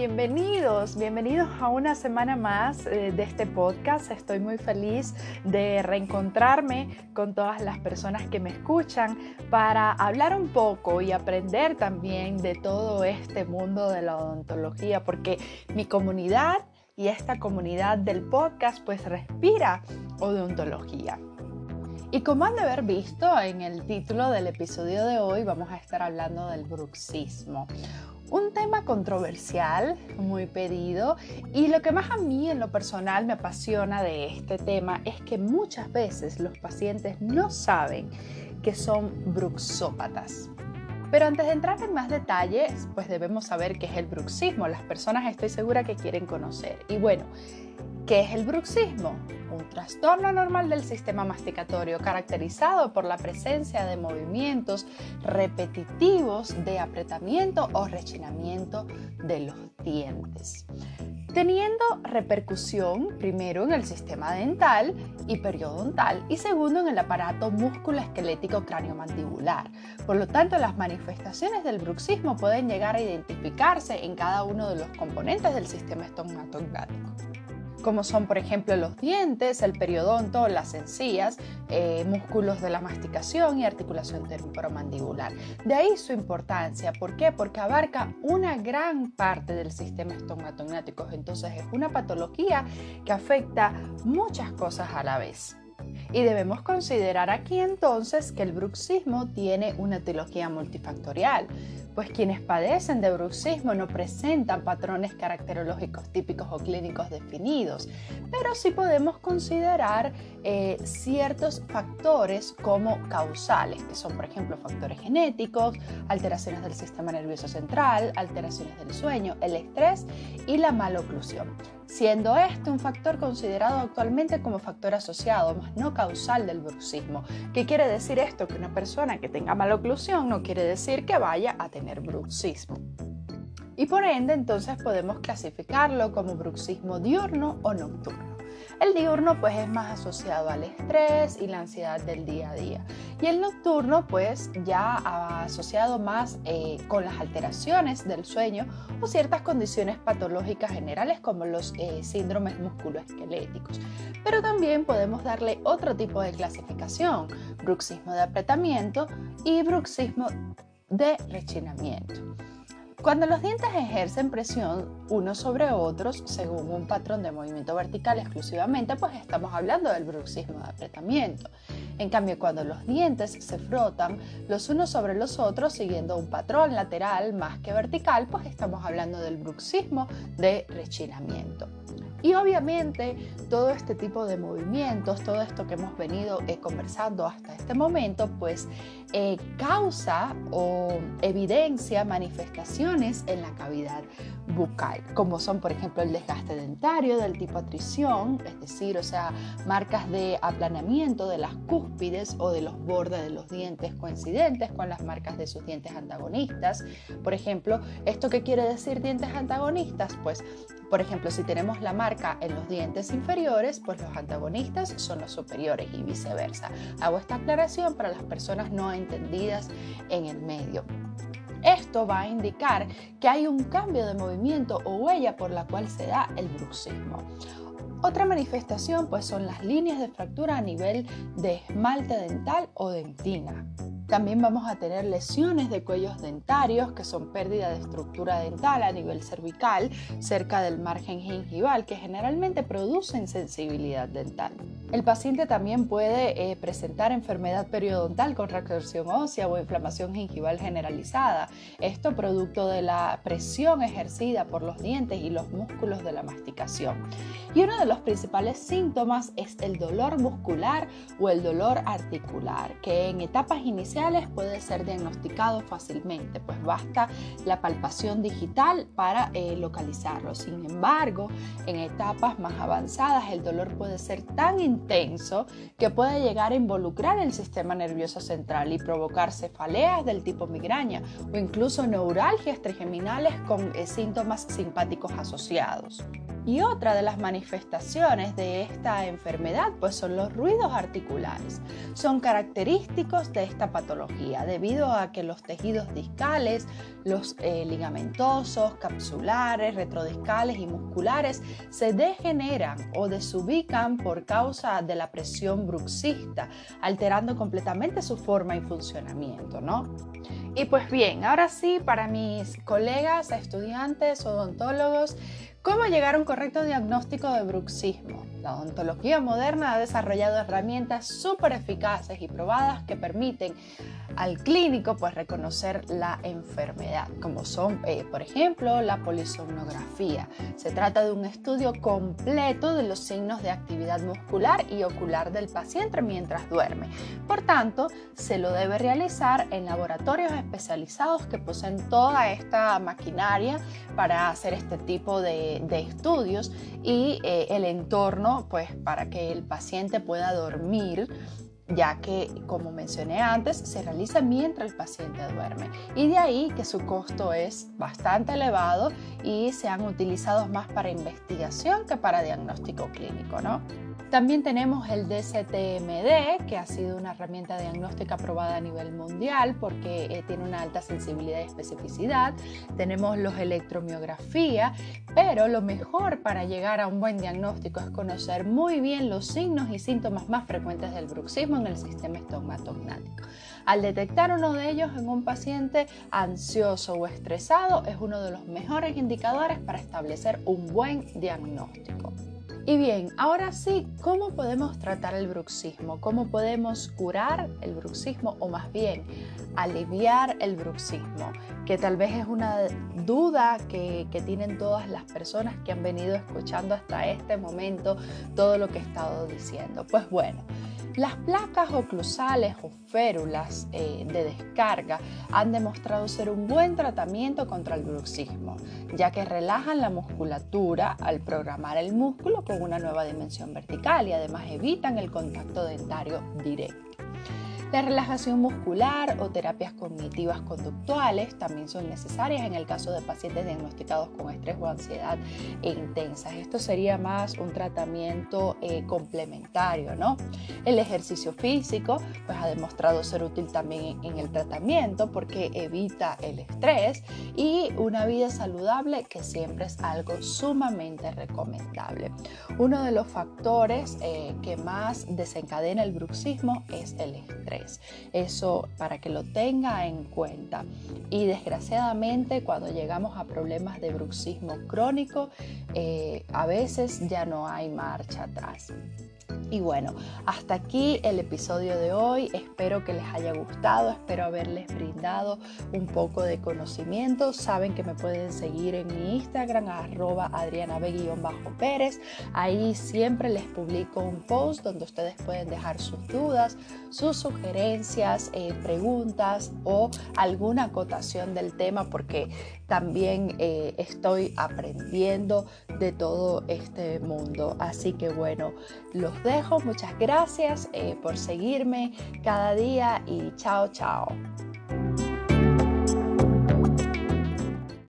bienvenidos, bienvenidos a una semana más eh, de este podcast. Estoy muy feliz de reencontrarme con todas las personas que me escuchan para hablar un poco y aprender también de todo este mundo de la odontología, porque mi comunidad y esta comunidad del podcast pues respira odontología. Y como han de haber visto en el título del episodio de hoy, vamos a estar hablando del bruxismo. Un tema controversial, muy pedido, y lo que más a mí en lo personal me apasiona de este tema es que muchas veces los pacientes no saben que son bruxópatas. Pero antes de entrar en más detalles, pues debemos saber qué es el bruxismo. Las personas estoy segura que quieren conocer. Y bueno, ¿qué es el bruxismo? un trastorno normal del sistema masticatorio caracterizado por la presencia de movimientos repetitivos de apretamiento o rechinamiento de los dientes, teniendo repercusión primero en el sistema dental y periodontal y segundo en el aparato musculoesquelético craniomandibular. Por lo tanto, las manifestaciones del bruxismo pueden llegar a identificarse en cada uno de los componentes del sistema estomatognático como son por ejemplo los dientes, el periodonto, las encías, eh, músculos de la masticación y articulación temporomandibular. De ahí su importancia. ¿Por qué? Porque abarca una gran parte del sistema estomatognático. Entonces es una patología que afecta muchas cosas a la vez. Y debemos considerar aquí entonces que el bruxismo tiene una etiología multifactorial pues quienes padecen de bruxismo no presentan patrones caracterológicos típicos o clínicos definidos, pero sí podemos considerar eh, ciertos factores como causales, que son por ejemplo factores genéticos, alteraciones del sistema nervioso central, alteraciones del sueño, el estrés y la maloclusión siendo este un factor considerado actualmente como factor asociado, más no causal del bruxismo. ¿Qué quiere decir esto? Que una persona que tenga maloclusión no quiere decir que vaya a tener bruxismo. Y por ende, entonces podemos clasificarlo como bruxismo diurno o nocturno. El diurno pues es más asociado al estrés y la ansiedad del día a día. Y el nocturno pues ya asociado más eh, con las alteraciones del sueño o ciertas condiciones patológicas generales como los eh, síndromes musculoesqueléticos. Pero también podemos darle otro tipo de clasificación, bruxismo de apretamiento y bruxismo de rechinamiento. Cuando los dientes ejercen presión unos sobre otros según un patrón de movimiento vertical exclusivamente, pues estamos hablando del bruxismo de apretamiento. En cambio, cuando los dientes se frotan los unos sobre los otros siguiendo un patrón lateral más que vertical, pues estamos hablando del bruxismo de rechinamiento. Y obviamente todo este tipo de movimientos, todo esto que hemos venido eh, conversando hasta este momento, pues eh, causa o evidencia manifestaciones en la cavidad bucal, como son por ejemplo el desgaste dentario del tipo atrición, es decir, o sea, marcas de aplanamiento de las cúspides o de los bordes de los dientes coincidentes con las marcas de sus dientes antagonistas. Por ejemplo, ¿esto qué quiere decir dientes antagonistas? Pues por ejemplo, si tenemos la marca en los dientes inferiores, pues los antagonistas son los superiores y viceversa. Hago esta aclaración para las personas no entendidas en el medio. Esto va a indicar que hay un cambio de movimiento o huella por la cual se da el bruxismo. Otra manifestación pues son las líneas de fractura a nivel de esmalte dental o dentina. También vamos a tener lesiones de cuellos dentarios, que son pérdida de estructura dental a nivel cervical, cerca del margen gingival, que generalmente producen sensibilidad dental. El paciente también puede eh, presentar enfermedad periodontal con retorsión ósea o inflamación gingival generalizada. Esto producto de la presión ejercida por los dientes y los músculos de la masticación. Y uno de los principales síntomas es el dolor muscular o el dolor articular, que en etapas iniciales puede ser diagnosticado fácilmente, pues basta la palpación digital para eh, localizarlo. Sin embargo, en etapas más avanzadas el dolor puede ser tan intenso que puede llegar a involucrar el sistema nervioso central y provocar cefaleas del tipo migraña o incluso neuralgias trigeminales con eh, síntomas simpáticos asociados. Y otra de las manifestaciones de esta enfermedad pues son los ruidos articulares. Son característicos de esta patología debido a que los tejidos discales, los eh, ligamentosos, capsulares, retrodiscales y musculares se degeneran o desubican por causa de la presión bruxista, alterando completamente su forma y funcionamiento, ¿no? Y pues bien, ahora sí, para mis colegas, estudiantes, odontólogos, ¿cómo llegar a un correcto diagnóstico de bruxismo? La odontología moderna ha desarrollado herramientas súper eficaces y probadas que permiten al clínico pues, reconocer la enfermedad, como son, eh, por ejemplo, la polisomnografía. Se trata de un estudio completo de los signos de actividad muscular y ocular del paciente mientras duerme. Por tanto, se lo debe realizar en laboratorios especializados que poseen toda esta maquinaria para hacer este tipo de, estudios y eh, el entorno pues para que el paciente pueda dormir ya que, como mencioné antes, se realiza mientras el paciente duerme. Y de ahí que su costo es bastante elevado y se han utilizado más para investigación que para diagnóstico clínico, ¿no? También tenemos el DCTMD, que ha sido una herramienta diagnóstica aprobada a nivel mundial porque eh, tiene una alta sensibilidad y especificidad. Tenemos los electromiografía, pero lo mejor para llegar a un buen diagnóstico es conocer muy bien los signos y síntomas más frecuentes del bruxismo en el sistema estomatognático. Al detectar uno de ellos en un paciente ansioso o estresado es uno de los mejores indicadores para establecer un buen diagnóstico. Y bien, ahora sí, ¿cómo podemos tratar el bruxismo? ¿Cómo podemos curar el bruxismo o más bien aliviar el bruxismo? Que tal vez es una duda que, tienen todas las personas que han venido escuchando hasta este momento todo lo que he estado diciendo. Pues bueno, las placas oclusales o férulas eh, de descarga han demostrado ser un buen tratamiento contra el bruxismo, ya que relajan la musculatura al programar el músculo con una nueva dimensión vertical y además evitan el contacto dentario directo. La relajación muscular o terapias cognitivas conductuales también son necesarias en el caso de pacientes diagnosticados con estrés o ansiedad intensa. Esto sería más un tratamiento eh, complementario, ¿no? El ejercicio físico pues, ha demostrado ser útil también en el tratamiento porque evita el estrés y una vida saludable que siempre es algo sumamente recomendable. Uno de los factores eh, que más desencadena el bruxismo es el estrés. Eso para que lo tenga en cuenta. Y desgraciadamente cuando llegamos a problemas de bruxismo crónico, eh, a veces ya no hay marcha atrás. Y bueno, hasta aquí el episodio de hoy. Espero que les haya gustado, espero haberles brindado un poco de conocimiento. Saben que me pueden seguir en mi Instagram, arroba adrianabe-pérez. Ahí siempre les publico un post donde ustedes pueden dejar sus dudas, sus sugerencias, eh, preguntas o alguna acotación del tema porque también eh, estoy aprendiendo de todo este mundo. Así que bueno, los dejo. Muchas gracias eh, por seguirme cada día y chao, chao.